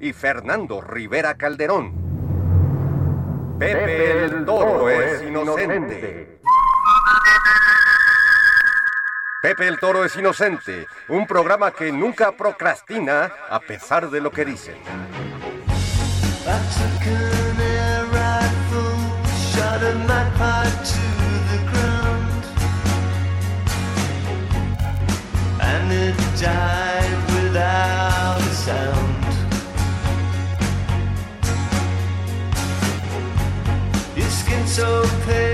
y Fernando Rivera Calderón. Pepe el Toro es inocente. Pepe el Toro es inocente, un programa que nunca procrastina a pesar de lo que dicen. And it died without so pale.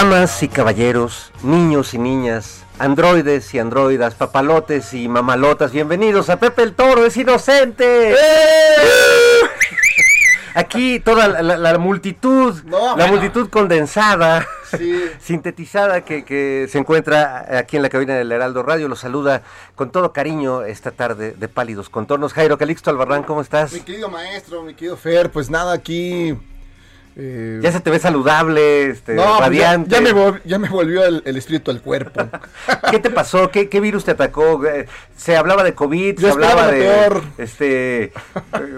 Damas y caballeros, niños y niñas, androides y androidas, papalotes y mamalotas, bienvenidos a Pepe el Toro, es inocente. ¡Eh! Aquí toda la, la- la multitud, No, la bueno. multitud condensada, Sí. sintetizada que, que se encuentra aquí en la cabina del Heraldo Radio, los saluda con todo cariño esta tarde de pálidos contornos. Jairo Calixto Albarrán, ¿cómo estás? Mi querido maestro, mi querido Fer, pues nada, aquí. Eh, Ya se te ve saludable, este, no, pues ya, radiante. ya me, vol- ya me volvió el, el espíritu al cuerpo. ¿Qué te pasó? ¿Qué, qué virus te atacó? Eh, Se hablaba de COVID, Yo se hablaba de peor. este eh,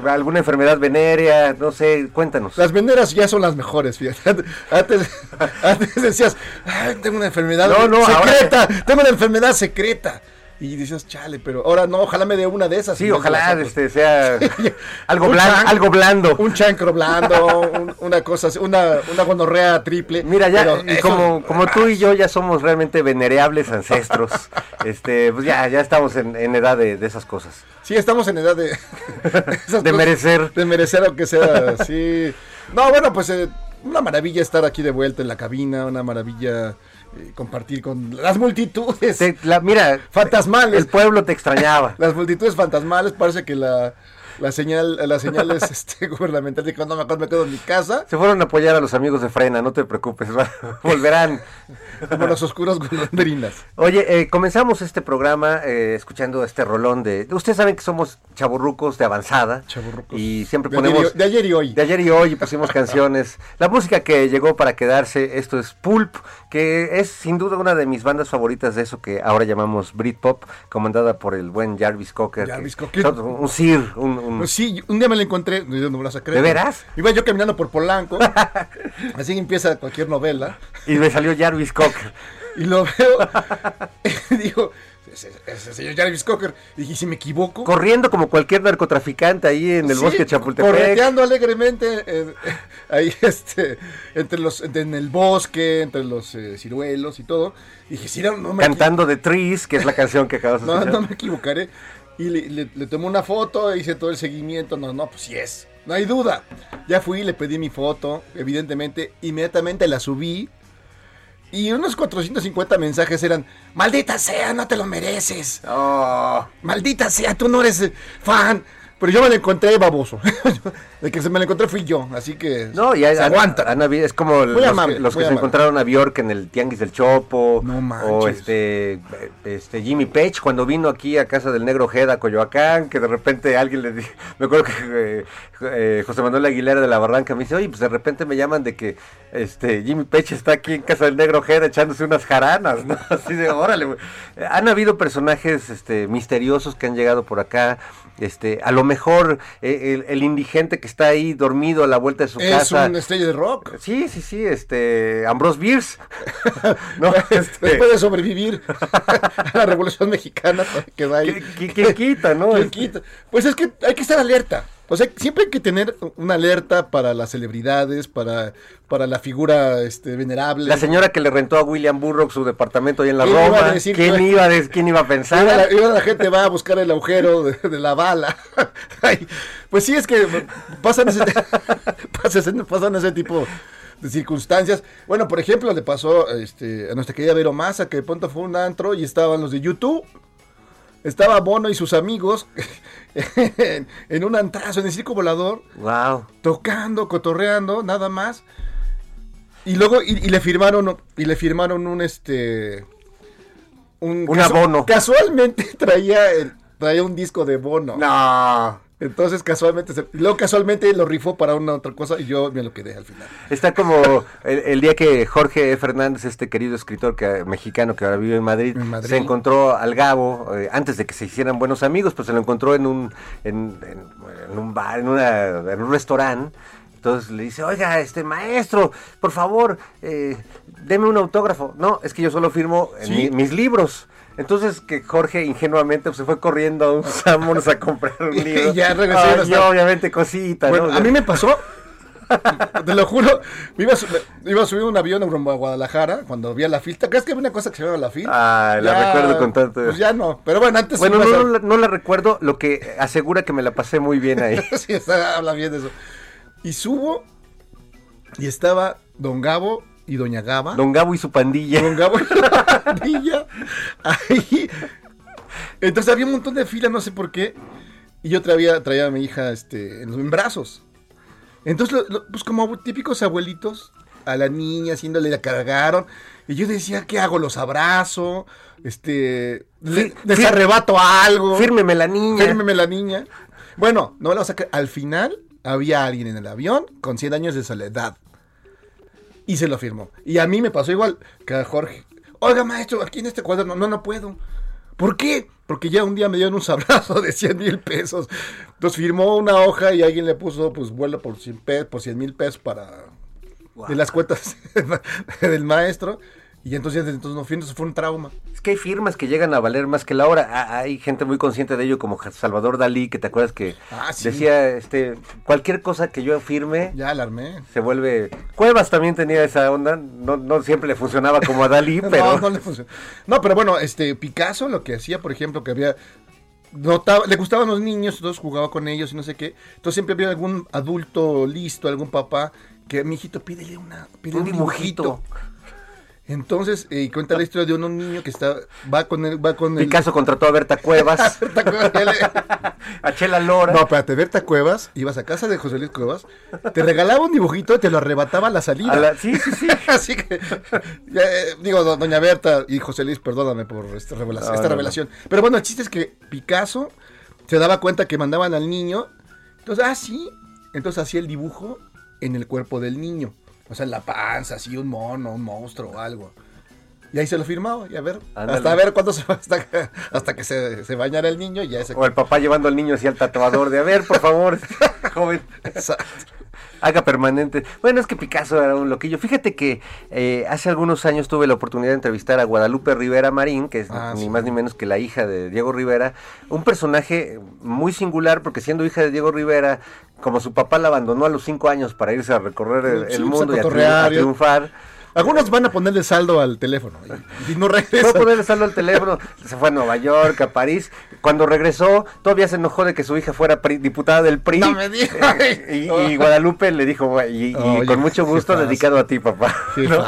alguna enfermedad venérea, no sé, cuéntanos. Las veneras ya son las mejores, fíjate. Antes, antes decías, "Ay, tengo una enfermedad No, no, secreta, tengo una enfermedad secreta. Y dices, chale, pero ahora no, ojalá me dé una de esas. Sí, ojalá las otras". este sea algo blando, chan- algo blando. Un chancro blando, un- una cosa, una, una gonorrea triple. Mira, ya pero y eso- como, como tú y yo ya somos realmente venereables ancestros, este, pues ya, ya estamos en, en edad de, de esas cosas. Sí, estamos en edad de... De merecer. De merecer aunque sea, sí. No, bueno, pues eh, una maravilla estar aquí de vuelta en la cabina, una maravilla compartir con las multitudes Te- la- mira, fantasmales. el pueblo te extrañaba. Las multitudes fantasmales, parece que la, la señal, las señales este, gubernamentales de cuando me acuerdo me quedo en mi casa, Se fueron a apoyar a los amigos de Frena, no te preocupes, volverán. como los oscuros golondrinas. Oye, eh, comenzamos este programa eh, escuchando este rolón de... Ustedes saben que somos chaburrucos de avanzada. Chavorrucos. Y siempre De ayer y ponemos... de ayer y hoy. De ayer y hoy pusimos canciones. La música que llegó para quedarse, esto es Pulp, que es sin duda una de mis bandas favoritas de eso que ahora llamamos Britpop, comandada por el buen Jarvis Cocker. Jarvis Cocker. Un sir, un... un- Pues sí, un día me la encontré, no me la saqué. ¿De veras? Iba yo caminando por Polanco, así empieza cualquier novela, Y me salió Jarvis Cocker. y lo veo, y digo, ese, ese señor Jarvis Cocker. Y dije, si me equivoco. Corriendo como cualquier narcotraficante ahí en el Sí, bosque de Chapultepec. Correteando alegremente eh, ahí este, entre los, en el bosque, entre los eh, ciruelos y todo. Y dije, sí, no, no me Cantando de Trees, que es la canción que acabas de No, escuchar. no me equivocaré. Y le, le, le tomé una foto, hice todo el seguimiento. No, no, pues sí es. No hay duda. Ya fui, le pedí mi foto, evidentemente. Inmediatamente la subí. Y unos 450 mensajes eran: Maldita sea, no te lo mereces. Oh, Maldita sea, tú no eres fan. Pero yo me lo encontré baboso. De que se me lo encontré fui yo. Así que no, y se aguanta. han habido- es como los, amable, que, los muy que se amable. encontraron a Bjork en el Tianguis del Chopo. No o manches. este, este Jimmy Page cuando vino aquí a casa del Negro Ojeda, a Coyoacán, que de repente alguien le dijo, me acuerdo que eh, eh, José Manuel Aguilera de la Barranca me dice, oye, pues de repente me llaman de que este Jimmy Page está aquí en casa del Negro Ojeda echándose unas jaranas, ¿no? Así de, órale. Han habido personajes este, misteriosos que han llegado por acá. Este, a lo mejor eh, el, el indigente que está ahí dormido a la vuelta de su Es casa. un estrella de rock. Sí, sí, sí, este, Ambrose Bierce. no, este, Después de sobrevivir a la Revolución Mexicana, que va ahí. ¿qui- qui- ¿quién quita, no? ¿Quién Este, quita? Pues es que hay que estar alerta. O sea, siempre hay que tener una alerta para las celebridades, para, para la figura este, venerable. La señora que le rentó a William Burroughs su departamento ahí en la ¿Quién iba a Roma. decir ¿Quién iba, a ¿Quién iba a Iba la, pensar? iba la gente va a buscar el agujero de, de la bala. Ay, pues sí, es que pasan ese, pasan, pasan ese tipo de circunstancias. Bueno, por ejemplo, le pasó este, a nuestra querida Vero Massa, que de pronto fue un antro y estaban los de YouTube. Estaba Bono y sus amigos en, en un antrazo, en el circo volador, Wow. tocando, cotorreando, nada más. Y luego, y, y le firmaron, y le firmaron un este. Un, Un abono. Casualmente traía, el- traía un disco de Bono. No. Entonces casualmente, se- luego casualmente lo rifó para una otra cosa y yo me lo quedé al final. Está como el, el día que Jorge Fernández, este querido escritor que, mexicano que ahora vive en Madrid, En Madrid. se encontró al Gabo, eh, antes de que se hicieran buenos amigos, pues se lo encontró en un, en, en- en un bar, en, una, en un restaurante. Entonces le dice, oiga, este maestro, por favor, eh, deme un autógrafo. No, es que yo solo firmo ¿Sí? mi- mis libros. Entonces que Jorge ingenuamente pues, se fue corriendo a un Samonos a comprar un Y libro. ya regresó, Ay, ya y está. obviamente cosita, Bueno, ¿no? a mí me pasó, te lo juro, me iba, a su- me iba a subir un avión rumbo a Guadalajara cuando vi a la fil. ¿Te acuerdas que había una cosa que se llama la fil? Ah, la recuerdo con tanto- Pues ya no, pero bueno, antes Bueno, no, la- no la recuerdo, lo que asegura que me la pasé muy bien ahí. sí, está- habla bien de eso. Y subo y estaba Don Gabo y Doña Gaba. Don Gabo y su pandilla. Don Gabo y la pandilla, Ahí. Entonces había un montón de fila, no sé por qué. Y yo traía, traía a mi hija este, en, en brazos. Entonces, lo- lo- pues como típicos abuelitos, a la niña haciéndole la cargaron. Y yo decía, ¿qué hago? ¿Los abrazo? Este, le- les arrebato algo. Fírmeme la niña. Fírmeme la niña. Bueno, no lo saqué. Al final había alguien en el avión con 100 años de soledad. Y se lo firmó. Y a mí me pasó igual que a Jorge. Oiga, maestro, aquí en este cuaderno. No, no puedo. ¿Por qué? Porque ya un día me dieron un sabrazo de 100 mil pesos. Entonces firmó una hoja y alguien le puso, pues, vuelo por 100 pesos, por 100 mil pesos para... De las cuentas del maestro. Y entonces, desde entonces no fue un trauma. Es que hay firmas que llegan a valer más que la hora. Ah, Hay gente muy consciente de ello, como Salvador Dalí, que te acuerdas que Ah, sí. decía, este, cualquier cosa que yo firme Ya alarmé. se vuelve. Cuevas también tenía esa onda. No, no siempre le funcionaba como a Dalí, pero. No, no le funcionó. No, pero bueno, este Picasso lo que hacía, por ejemplo, que había notaba, le gustaban los niños, entonces jugaba con ellos y no sé qué. Entonces siempre había algún adulto listo, algún papá que mi hijito pídele una pídele Un un dibujito. dibujito. Entonces, eh, cuenta la historia de un, un niño que está va con el va con el Picasso contrató a Berta Cuevas, ¿Te acuerdas? a Chela Lora. No, espérate, Berta Cuevas, ibas a casa de José Luis Cuevas, te regalaba un dibujito y te lo arrebataba a la salida. A la- sí, sí, sí. Así que, ya, eh, digo, do- doña Berta y José Luis, perdóname por esta revelación. No, esta no, no. revelación. Pero bueno, el chiste es que Picasso se daba cuenta que mandaban al niño. Entonces, ah, sí. Entonces hacía el dibujo en el cuerpo del niño. O sea, en la panza, así, un mono, un monstruo o algo. Y ahí se lo firmaba, y a ver, Ándale. hasta a ver cuándo se va, hasta, que- hasta que se, se bañara el niño y ya se... O el papá llevando al niño hacia el tatuador de, a ver, por favor, joven, Exacto. haga permanente. Bueno, es que Picasso era un loquillo. Fíjate que eh, hace algunos años tuve la oportunidad de entrevistar a Guadalupe Rivera Marín, que es Ah, ni sí. más ni menos que la hija de Diego Rivera. Un personaje muy singular, porque siendo hija de Diego Rivera, como su papá la abandonó a los cinco años para irse a recorrer el, Sí, el pues, mundo y a, triunfar. Algunos van a ponerle saldo al teléfono y, y no regresan. ponerle saldo al teléfono, se fue a Nueva York, a París. Cuando regresó, todavía se enojó de que su hija fuera pri- diputada del PRI. No me y, y Guadalupe le dijo, "Güey, y, y con mucho gusto dedicado a ti, papá. ¿no?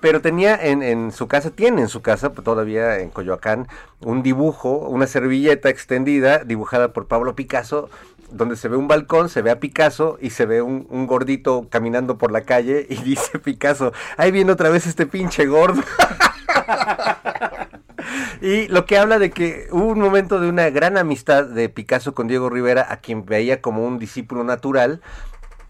Pero tenía en, en su casa, tiene en su casa, pues, todavía en Coyoacán, un dibujo, una servilleta extendida dibujada por Pablo Picasso, donde se ve un balcón, se ve a Picasso y se ve un, un gordito caminando por la calle y dice Picasso, ahí viene otra vez este pinche gordo. Y lo que habla de que hubo un momento de una gran amistad de Picasso con Diego Rivera, a quien veía como un discípulo natural.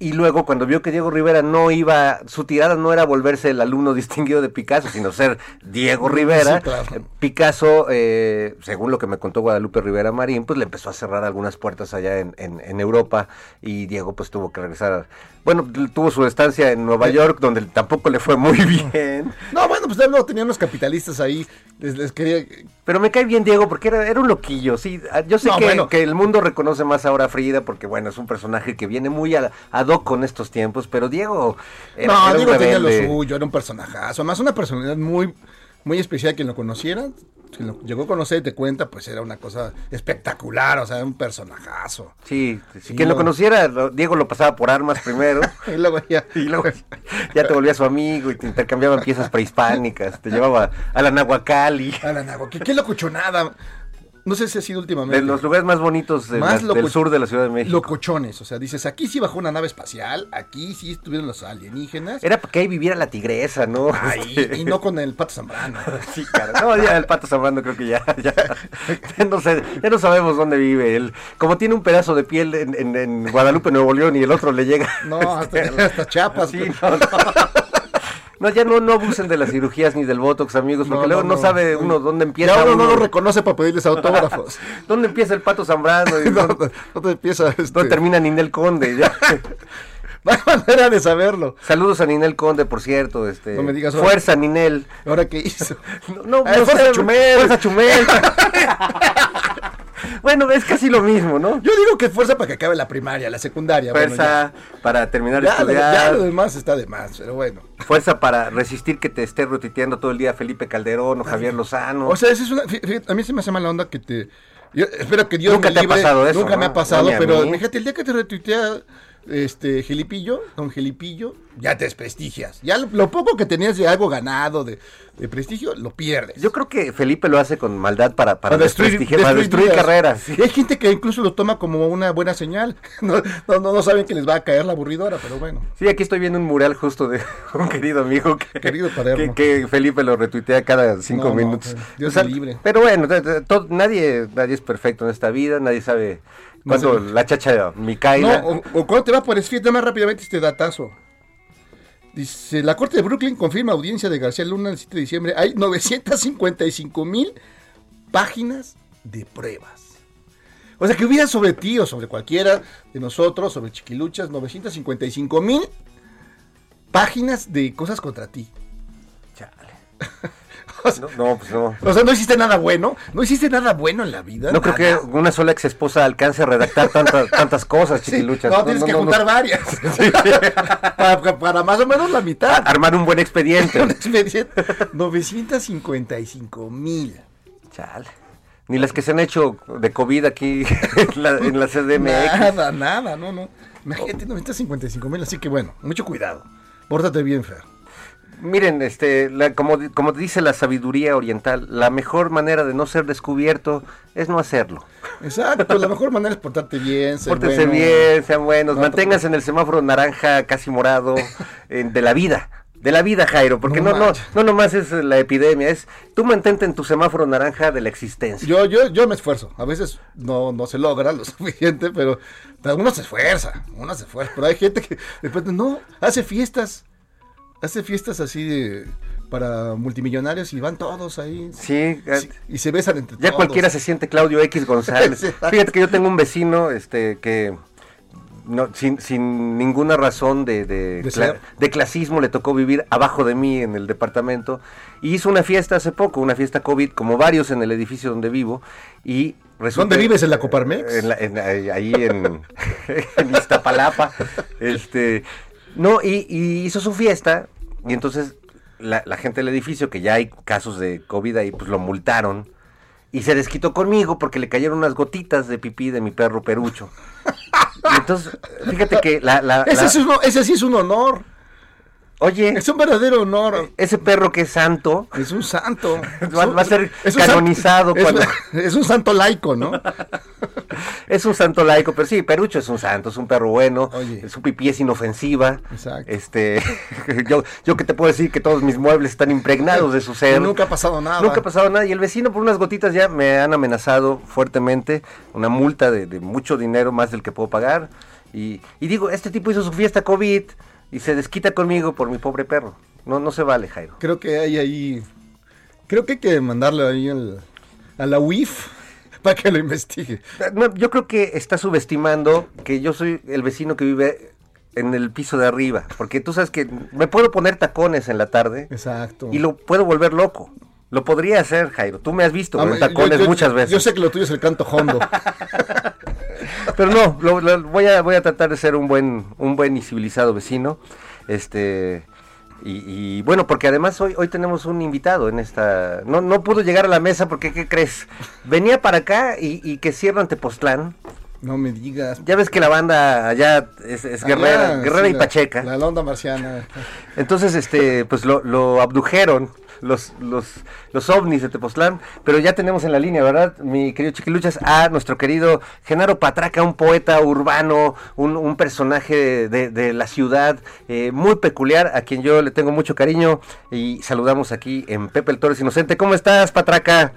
Y luego cuando vio que Diego Rivera no iba, su tirada no era volverse el alumno distinguido de Picasso, sino ser Diego Rivera, Sí, claro. eh, Picasso, eh, según lo que me contó Guadalupe Rivera Marín, pues le empezó a cerrar algunas puertas allá en, en- en Europa y Diego pues tuvo que regresar. Bueno, tuvo su estancia en Nueva York, donde tampoco le fue muy bien. No, bueno, pues no, tenían unos capitalistas ahí. Les, les quería. Pero me cae bien Diego porque era, era un loquillo, sí. Ah, Yo sé No, que, bueno. que el mundo reconoce más ahora a Frida porque, bueno, es un personaje que viene muy a- ad hoc con estos tiempos, pero Diego era, no, era Diego tenía lo suyo, era un personajazo. Más una personalidad muy, muy especial. Quien lo conociera, quien lo llegó a conocer y te cuenta, pues era una cosa espectacular. O sea, un personajazo. Sí, si Sí, quien lo no. conociera, lo- Diego lo pasaba por armas primero Y luego ya. y luego ya te volvía su amigo y te intercambiaban piezas prehispánicas, te llevaba a la Nahuacali, A la Nagua, ¿Qué, locochonada? No sé si ha sido últimamente. de los lugares más bonitos de Más la- del sur de la Ciudad de México. Locochones, o sea, dices, aquí sí bajó una nave espacial, aquí sí estuvieron los alienígenas. Era porque ahí viviera la tigresa, ¿no? Ahí, Este, y no con el pato Zambrano. Sí, cara. No, ya el pato Zambrano creo que ya, ya, ya no sé, ya no sabemos dónde vive él. Como tiene un pedazo de piel en, en- en Guadalupe, Nuevo León, y el otro le llega. No, hasta, hasta Chiapas. Sí, no, no. No, ya no, no abusen de las cirugías ni del Botox, amigos, porque No, luego no, sabe uno dónde empieza. Ya uno no lo reconoce para pedirles autógrafos. ¿Dónde empieza el pato Zambrano? Dónde, empieza. Este, dónde termina Ninel Conde? Ya. No hay manera de saberlo. Saludos a Ninel Conde, por cierto. Este, No me digas ahora. Fuerza, Ninel. ¿Ahora qué hizo? No, no, Ah, no Fuerza sé, Chumel. Fuerza Chumel. Bueno, es casi lo mismo, ¿no? Yo digo que fuerza para que acabe la primaria, la secundaria. bueno, Fuerza para terminar de ya, ya, lo- estudiar. ya lo demás está de más, pero bueno. Fuerza para resistir que te esté retuiteando todo el día Felipe Calderón o Javier Lozano. O sea, esa es una, a mí se me hace mala onda que te... yo espero que Dios Nunca me te ha libre, pasado eso, Nunca me ha pasado, pero fíjate, el día que te retuitea este Gelipillo, don Gelipillo, ya te desprestigias. Ya lo, lo poco que tenías de algo ganado, de, de prestigio, lo pierdes. Yo creo que Felipe lo hace con maldad para, para, Para destruir, para destruir carreras. Y hay gente que incluso lo toma como una buena señal. No, no, no, saben que les va a caer la aburridora, pero bueno. Sí, aquí estoy viendo un mural justo de un querido amigo que, Querido que, que Felipe lo retuitea cada cinco No, minutos. pues, Dios O sea, libre. Pero bueno, todo- nadie, nadie es perfecto en esta vida, nadie sabe No sé. la chacha Micaela. No, o, o cuando te va por esfíate más rápidamente este datazo. Dice, la Corte de Brooklyn confirma audiencia de García Luna el 7 de diciembre. Hay 955 mil páginas de pruebas. O sea, que hubiera sobre ti o sobre cualquiera de nosotros, sobre Chiquiluchas, 955 mil páginas de cosas contra ti. Chale. No, no, pues no. o sea, no hiciste nada bueno. No hiciste nada bueno en la vida. No creo que una sola ex esposa alcance a redactar tantas tantas cosas, Sí, chiquiluchas. no, tienes que no, juntar varias. para, para más o menos la mitad. Armar un buen expediente. Un expediente. 955 mil. Chale. Ni las que se han hecho de COVID aquí en la, en la CDMX. Nada, nada, no, no. Imagínate 955 mil, así que bueno, mucho cuidado. Pórtate bien, Fer. Miren, este, la- como, como dice la sabiduría oriental, la mejor manera de no ser descubierto es no hacerlo. Exacto, la mejor manera es portarte bien, ser Pórtense bueno. bien, sean buenos, No, manténganse en el semáforo naranja, casi morado, eh, de la vida. De la vida, Jairo, porque No no, no, no nomás es la epidemia, es tú mantente en tu semáforo naranja de la existencia. Yo, yo, yo me esfuerzo. A veces no, no se logra lo suficiente, pero, pero uno se esfuerza, uno se esfuerza. Pero hay gente que de repente no, hace fiestas, hace fiestas así de para multimillonarios y van todos ahí. Sí, Sí, y se besan entre Ya todos. cualquiera se siente Claudio X González. Fíjate que yo tengo un vecino este que no, sin, sin ninguna razón de, de, De cla- ser. de clasismo le tocó vivir abajo de mí en el departamento y hizo una fiesta hace poco, una fiesta COVID, como varios en el edificio donde vivo y resulta- ¿Dónde vives? ¿En la Coparmex? en la- en- ahí ahí en, en Iztapalapa. Este, no, y, y hizo su fiesta, y entonces la, la gente del edificio, que ya hay casos de COVID ahí, pues lo multaron. Y se desquitó conmigo porque le cayeron unas gotitas de pipí de mi perro perucho. Y entonces, fíjate que la... la- Ese, la- sí es un- ese sí es un honor. Oye, Es un verdadero honor. ese perro que es santo, Es un santo. Va- va a ser Es canonizado es- cuando- es un santo laico, ¿no? Es un santo laico, pero sí, Perucho es un santo, es un perro bueno, Oye. su pipí es inofensiva. Exacto. Este, yo, yo que te puedo decir que todos mis muebles están impregnados de su ser. Nunca ha pasado nada. Nunca ha pasado nada. Y el vecino por unas gotitas ya me han amenazado fuertemente, una multa de, de mucho dinero, más del que puedo pagar. Y, y digo, este tipo hizo su fiesta COVID y se desquita conmigo por mi pobre perro. No, no se vale, Jairo. Creo que hay ahí. Creo que hay que mandarle ahí al- a la UIF para que lo investigue. No, yo creo que está subestimando que yo soy el vecino que vive en el piso de arriba. Porque tú sabes que me puedo poner tacones en la tarde Exacto. y lo puedo volver loco. Lo podría hacer, Jairo. Tú me has visto Ah, con yo- tacones yo- muchas veces. Yo sé que lo tuyo es el canto hondo. Pero no, lo- lo- voy, a, voy a tratar de ser un buen, un buen y civilizado vecino. Este. Y, y bueno, porque además hoy, hoy tenemos un invitado en esta... No, no pudo llegar a la mesa porque, ¿qué crees? Venía para acá y, y que cierran Tepoztlán. No me digas. Ya ves que la banda allá es, es guerrera, guerrera sí, y la- pacheca. La onda marciana. Entonces, este, pues lo, lo abdujeron los, los, los ovnis de Tepoztlán, pero ya tenemos en la línea, ¿verdad? Mi querido Chiquiluchas, a nuestro querido Genaro Patraca, un poeta urbano, un, un personaje de, de la ciudad eh, muy peculiar, a quien yo le tengo mucho cariño y saludamos aquí en Pepe el Torres Inocente. ¿Cómo estás, Patraca?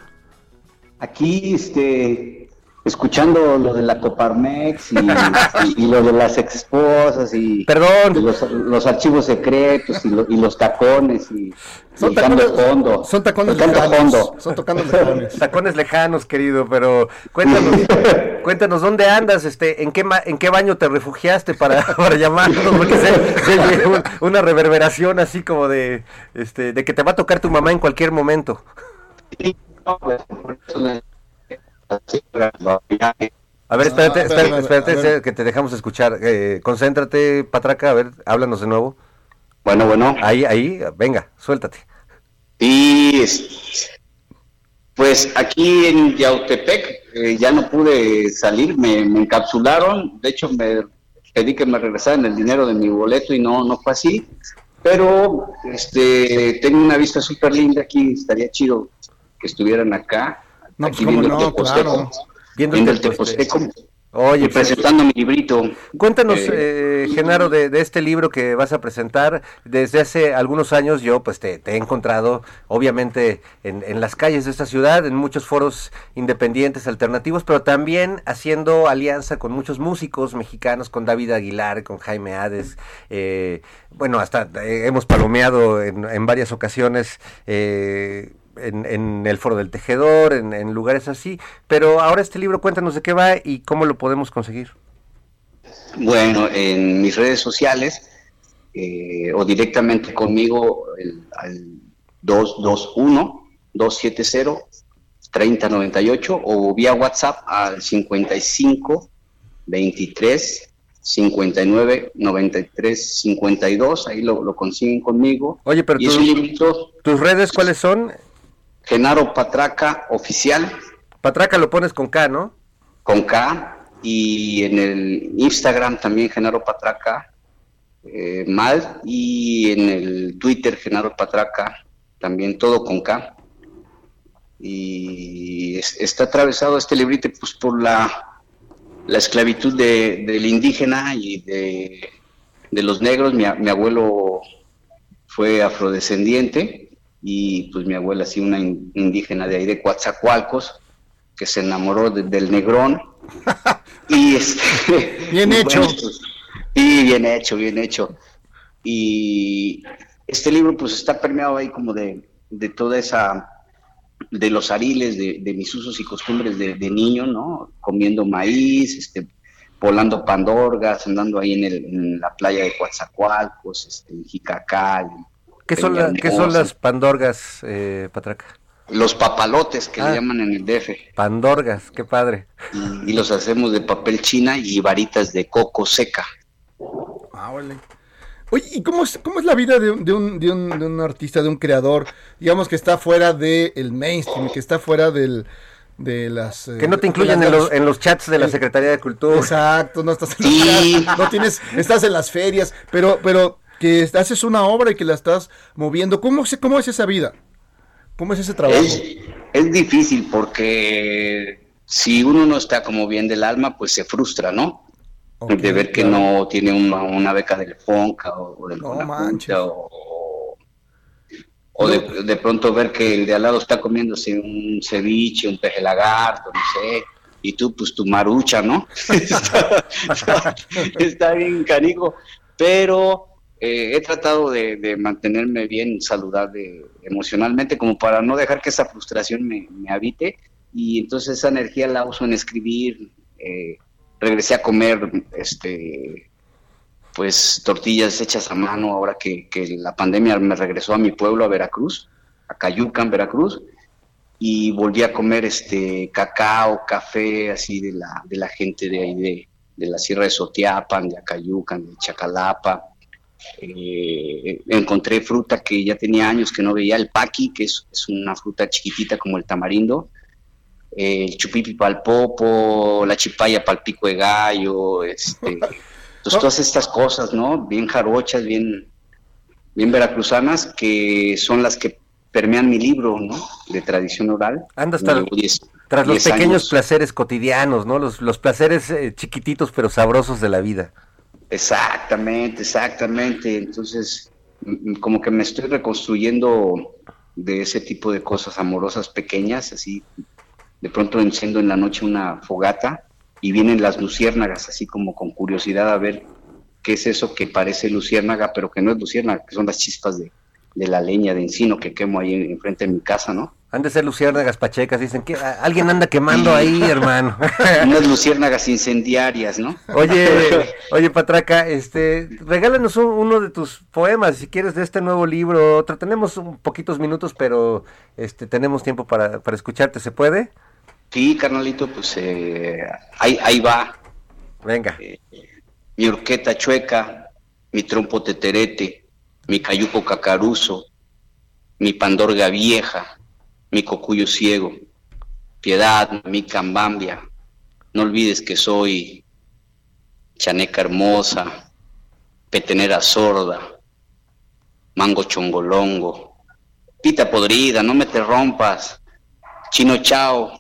Aquí, este, escuchando lo de la Coparmex y, y- y lo de las exesposas y Perdón. los, los archivos secretos y, lo- y los tacones y, Son y tacones, fondo. son tacones lejanos. fondo. Son tacones lejanos. Tacones lejanos, querido, pero cuéntanos, cuéntanos dónde andas, este, en qué ma- en qué baño te refugiaste para, para llamarnos, porque se, se un- una reverberación así como de, este, de que te va a tocar tu mamá en cualquier momento. Y, no, pues, por eso le- A ver, espérate, espérate, espérate, ver. que te dejamos escuchar. Eh, concéntrate, Patraca, a ver, háblanos de nuevo. Bueno, bueno. Ahí, ahí, venga, suéltate. Y es- pues aquí en Yautepec eh, ya no pude salir, me, me encapsularon, de hecho me pedí que me regresaran el dinero de mi boleto y no, no fue así, pero este tengo una vista súper linda aquí, estaría chido que estuvieran acá, No, pues, aquí viendo el no, claro. Viendo viendo el Teposteco. Oye, y pues, presentando mi librito. Cuéntanos, Eh, eh, Genaro, de, de este libro que vas a presentar. Desde hace algunos años yo pues te, te he encontrado, obviamente, en, en las calles de esta ciudad, en muchos foros independientes, alternativos, pero también haciendo alianza con muchos músicos mexicanos, con David Aguilar, con Jaime Hades. eh, bueno, hasta eh, hemos palomeado en, en varias ocasiones. eh, en, en el foro del tejedor, en, en lugares así, pero ahora este libro cuéntanos de qué va y cómo lo podemos conseguir. Bueno, en mis redes sociales eh, o directamente conmigo el, al 221-270-3098 o vía WhatsApp al 55 23 59 93 52. Ahí lo, lo consiguen conmigo. Oye, pero y ¿Tus redes cuáles son? Genaro Patraca Oficial. Patraca lo pones con K, ¿no? con K y en el Instagram también Genaro Patraca eh, mal y en el Twitter Genaro Patraca también todo con K. Y es- está atravesado este librito pues por la la esclavitud de- del indígena y de, de los negros. Mi, mi abuelo fue afrodescendiente y pues mi abuela sí una in- indígena de ahí de Coatzacoalcos que se enamoró de- del negrón y este Bien hecho. pues, sí bien hecho bien hecho y este libro pues está permeado ahí como de, de toda esa, de los ariles, de, de mis usos y costumbres de, de niño, ¿no? Comiendo maíz, este, volando pandorgas, andando ahí en, el- en la playa de Coatzacoalcos, este, en Jicacal, ¿Qué son, la- qué son las pandorgas, eh, Patraca? los papalotes que Ah. le llaman en el DF. Pandorgas, qué padre. y, y los hacemos de papel china y varitas de coco seca. Ah, órale. Oye, ¿y cómo es, cómo es la vida de, un, de, un, de, un, de un artista, de un creador, digamos que está fuera del mainstream, que está fuera del, de las... eh, Que no te las- en los, en los chats de la Secretaría de Cultura. Exacto, no estás en Sí. las- no tienes, estás en las ferias, pero, pero que haces una obra y que la estás moviendo. ¿Cómo, cómo es esa vida? ¿Cómo es ese trabajo? Es, es difícil porque si uno no está como bien del alma, pues se frustra, ¿no? De ver que claro. no tiene una, una beca del FONCA o, o del No manches. o, de, de pronto ver que el de al lado está comiéndose un ceviche, un peje lagarto, no sé, y tú pues tu marucha, ¿no? está, está- está bien canijo, pero eh, he tratado de, mantenerme bien saludable emocionalmente como para no dejar que esa frustración me, habite y entonces esa energía la uso en escribir. eh, regresé a comer este pues tortillas hechas a mano ahora que, que la pandemia me regresó a mi pueblo, a Veracruz, a Cayucan, Veracruz, y volví a comer este cacao, café, así de la, de la gente de ahí, de, de la Sierra de Sotiapan, de Acayucan, de Chacalapa. Eh, encontré fruta que ya tenía años que no veía, el paqui, que es, es una fruta chiquitita como el tamarindo, eh, el chupipi pal popo, la chipaya pal pico de gallo, este, entonces todas estas cosas, ¿no? Bien jarochas, bien, bien veracruzanas, que son las que permean mi libro, ¿no? De tradición oral. Llevo diez- tras los pequeños años. placeres cotidianos, ¿no? Los, los placeres eh, chiquititos pero sabrosos de la vida. Exactamente, exactamente. Entonces, como que me estoy reconstruyendo de ese tipo de cosas amorosas pequeñas, así. De pronto enciendo en la noche una fogata y vienen las luciérnagas, así como con curiosidad a ver qué es eso que parece luciérnaga, pero que no es luciérnaga, que son las chispas de, de la leña de encino que quemo ahí en- enfrente de mi casa, ¿no? Han de ser luciérnagas pachecas, dicen que alguien anda quemando ahí, hermano. Unas luciérnagas incendiarias, ¿no? Oye, oye Patraca, este, regálanos un- uno de tus poemas, si quieres, de este nuevo libro. Otro, tenemos un poquitos minutos, pero este, tenemos tiempo para, para escucharte. ¿Se puede? Sí, carnalito, pues eh, ahí, ahí va. Venga. mi horqueta chueca, mi trompo teterete, mi cayuco cacaruso, mi pandorga vieja, mi cocuyo ciego, piedad, mi cambambia, no olvides que soy chaneca hermosa, petenera sorda, mango chongolongo, pita podrida, no me te rompas, chino chao,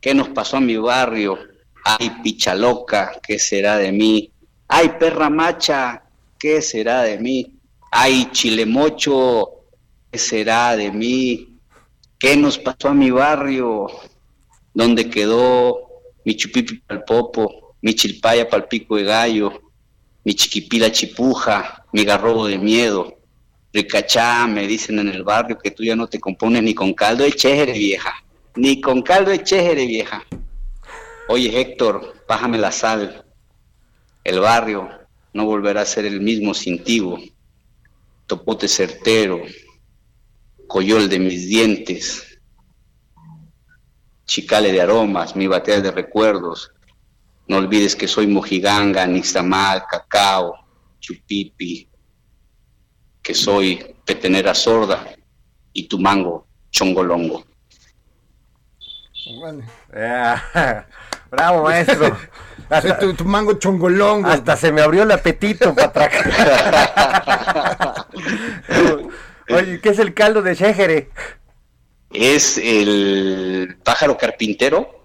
¿qué nos pasó a mi barrio? Ay, picha loca, ¿qué será de mí? Ay, perra macha, ¿qué será de mí? Ay, chile mocho, ¿qué será de mí? ¿Qué nos pasó a mi barrio? ¿Dónde quedó mi chupipi pal popo, mi chilpaya pal pico de gallo, mi chiquipila chipuja, mi garrobo de miedo? Ricachá, me dicen en el barrio que tú ya no te compones ni con caldo de chéjere, vieja. Ni con caldo de chéjere, vieja. Oye, Héctor, bájame la sal. El barrio no volverá a ser el mismo sin tigo. Topote certero, coyol de mis dientes, chicale de aromas, mi batea de recuerdos. No olvides que soy mojiganga, nixtamal, cacao, chupipi, que soy petenera sorda y tu mango, chongolongo. Vale. Bravo, maestro. Hasta, Tu, tu mango chongolongo. hasta se me abrió el apetito, Patraca. Oye, ¿qué es el caldo de Shejere? es el pájaro carpintero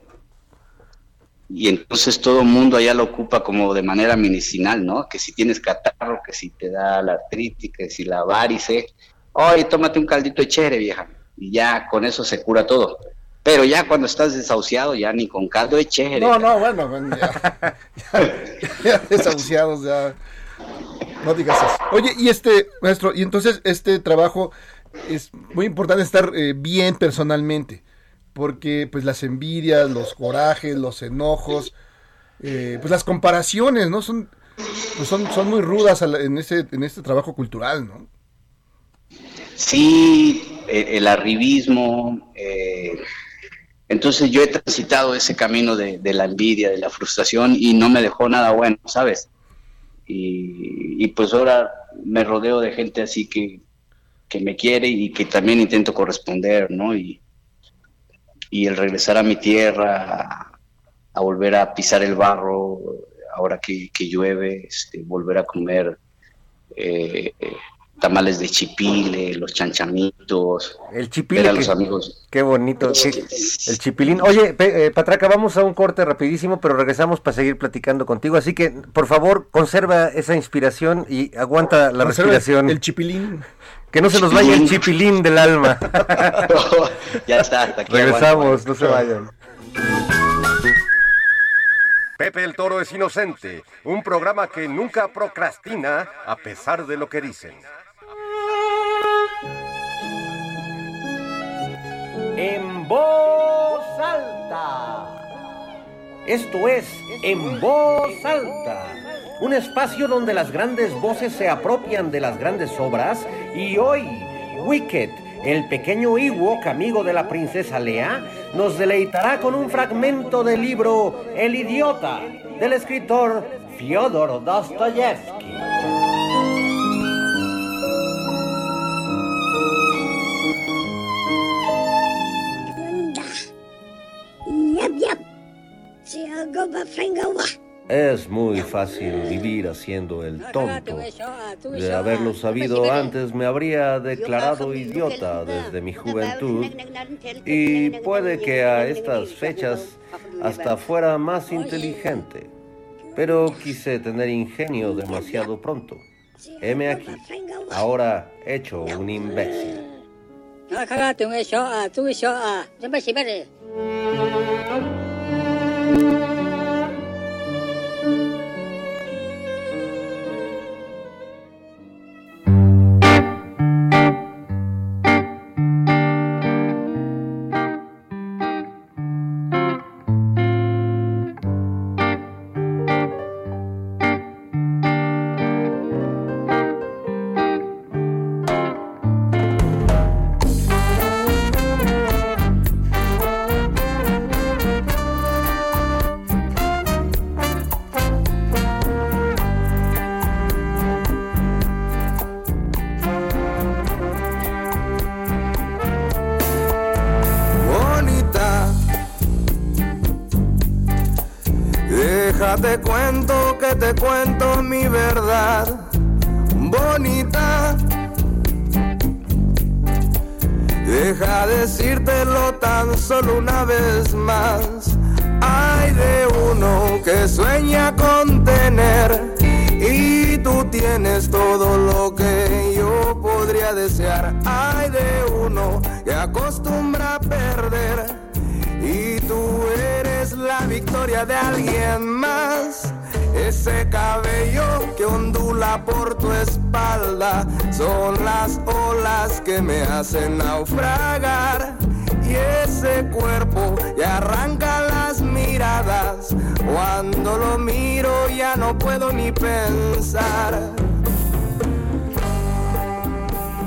y entonces todo el mundo allá lo ocupa como de manera medicinal, ¿no? Que si tienes catarro, que si te da la artritis, que si la varice, oye, tómate un caldito de chévere, vieja, y ya con eso se cura todo. Pero ya cuando estás desahuciado, ya ni con caldo de chévere. No, no, bueno, bueno, ya, ya, ya desahuciados, ya. No digas eso. Oye, y este, maestro, y entonces este trabajo es muy importante estar eh, bien personalmente, porque pues las envidias, los corajes, los enojos, eh, pues las comparaciones, ¿no? Son, pues son, son muy rudas la- en, este, en este trabajo cultural, ¿no? Sí, el arribismo. eh, entonces yo he transitado ese camino de, de la envidia, de la frustración y no me dejó nada bueno, ¿sabes? Y, pues ahora me rodeo de gente así que, que me quiere y que también intento corresponder, ¿no? Y, y el regresar a mi tierra, a, volver a pisar el barro, ahora que, que llueve, este, volver a comer eh, tamales de chipile, los chanchamitos, El ver chipile. a los que- amigos. Qué bonito. el chipilín. Oye, Pe- eh, Patraca, vamos a un corte rapidísimo, pero regresamos para seguir platicando contigo. Así que, por favor, conserva esa inspiración y aguanta la Conserva respiración. El chipilín. Que no se nos vaya el chipilín del alma. ya está, hasta aquí. Regresamos, no se vayan. Pepe el Toro es inocente, un programa que nunca procrastina a pesar de lo que dicen. En voz alta. Esto es En voz alta. Un espacio donde las grandes voces se apropian de las grandes obras y hoy Wicked, el pequeño Ewok amigo de la princesa Lea, nos deleitará con un fragmento del libro El idiota del escritor Fyodor Dostoyevsky. Es muy fácil vivir haciendo el tonto. De haberlo sabido antes me habría declarado idiota desde mi juventud y puede que a estas fechas hasta fuera más inteligente. Pero quise tener ingenio demasiado pronto. Heme aquí, ahora hecho un imbécil. Déjate cuento que te cuento mi verdad, bonita. Deja decírtelo tan solo una vez más. Hay de uno que sueña con tener y tú tienes todo lo que yo podría desear. Hay de uno que acostumbra a perder y tú eres la victoria de alguien más. Ese cabello que ondula por tu espalda son las olas que me hacen naufragar. Y ese cuerpo que arranca las miradas. Cuando lo miro ya no puedo ni pensar.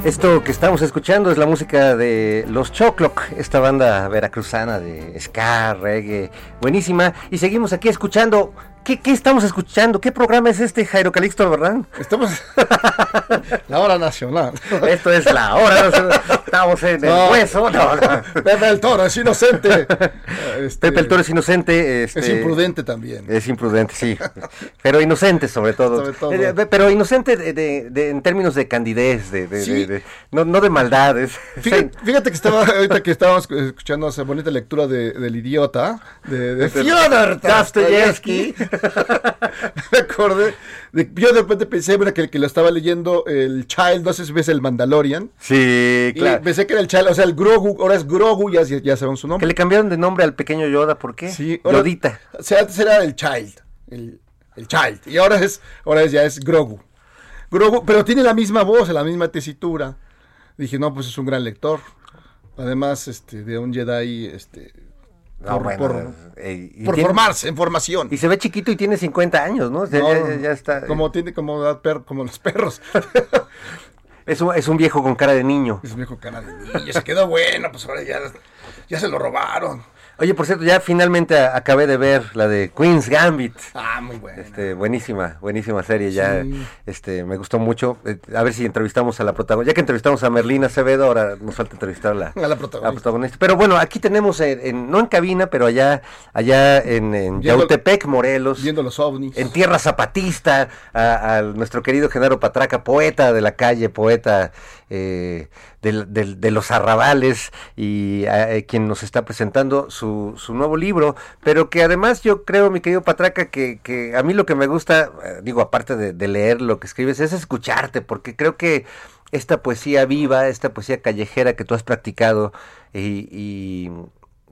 Esto que estamos escuchando es la música de Los Chocloc, esta banda veracruzana de ska, reggae, buenísima. Y seguimos aquí escuchando. ¿Qué, qué estamos escuchando? ¿Qué programa es este, Jairo Calixto Albarrán? Estamos. la hora nacional. Esto es la hora. Estamos en el hueso. No, no. Pepe el Toro es inocente. Este, Pepe el Toro es inocente. este, Es imprudente también. Es imprudente, sí. Pero inocente sobre todo. Sobre todo. Eh, eh, pero inocente de, de- de- en términos de candidez, de, Sí. no, de maldad. es- Fíjate, fíjate que estaba, ahorita que estábamos escuchando esa bonita lectura de, del idiota, de, de Fyodor Dostoyevsky. Me acordé, de, yo de repente pensé bueno, que, que lo estaba leyendo el Child, no sé si ves el Mandalorian. Sí, Y claro. pensé que era el Child, o sea, el Grogu, ahora es Grogu, ya, ya sabemos su Que nombre. le cambiaron de nombre al pequeño Yoda, ¿por qué? Sí, ahora- Yodita. O sea, antes era el Child, el, el Child, y ahora es, ahora es, ya es Grogu. Grogu, pero tiene la misma voz, la misma tesitura. Dije, no, pues es un gran lector. Además, este, de un Jedi, este, No, por, bueno, por- eh, y por tiene- formarse en formación. Y se ve chiquito y tiene 50 años, ¿no? O sea, No, ya, ya- ya está. Como tiene como, como los perros. Es un, es un viejo con cara de niño. es viejo cara de niño. Se quedó bueno, pues ahora ya, ya se lo robaron. Oye, por cierto, ya finalmente acabé de ver la de Queen's Gambit. Ah, muy bueno. Este, buenísima, buenísima serie, ya, Sí. este, me gustó mucho. Eh, a ver si entrevistamos a la protagonista. Ya que entrevistamos a Merlina Acevedo, ahora nos falta entrevistar a la, A la protagonista. Pero bueno, aquí tenemos, en, en- no en cabina, pero allá, allá en, Yautepec, Morelos. Viendo los ovnis. En tierra zapatista, a, a nuestro querido Genaro Patraca, poeta de la calle, poeta eh, del- de los arrabales, y a- eh, quien nos está presentando su, su nuevo libro, pero que además yo creo, mi querido Patraca, que, que a mí lo que me gusta, eh, digo, aparte de, de leer lo que escribes, es escucharte, porque creo que esta poesía viva, esta poesía callejera que tú has practicado, y, y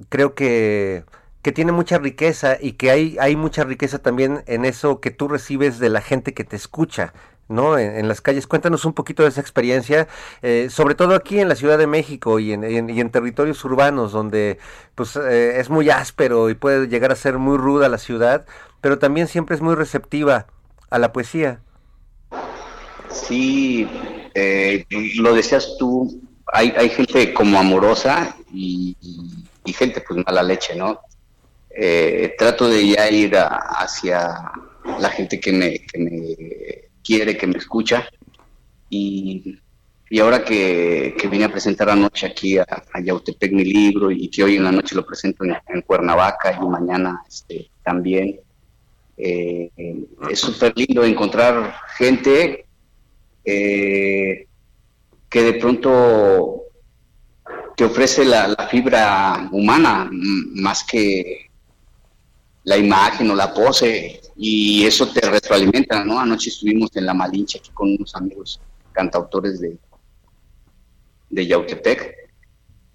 creo que que tiene mucha riqueza y que hay, hay mucha riqueza también en eso que tú recibes de la gente que te escucha, ¿no? En, las calles. Cuéntanos un poquito de esa experiencia, eh, sobre todo aquí en la Ciudad de México y en, y en territorios urbanos donde pues eh, es muy áspero y puede llegar a ser muy ruda la ciudad, pero también siempre es muy receptiva a la poesía. Sí, eh, lo decías tú, hay, hay gente como amorosa y, y- y gente pues mala leche, ¿no? Eh, trato de ya ir a- hacia la gente que me, que me quiere, que me escucha. Y, y ahora que, que vine a presentar anoche aquí a, a Yautepec mi libro y que hoy en la noche lo presento en, en Cuernavaca y mañana este, también, eh, eh, es súper lindo encontrar gente eh, que de pronto te ofrece la, la fibra humana más que la imagen o la pose y eso te retroalimenta, ¿no? Anoche estuvimos en La Malinche aquí con unos amigos cantautores de, de Yautepec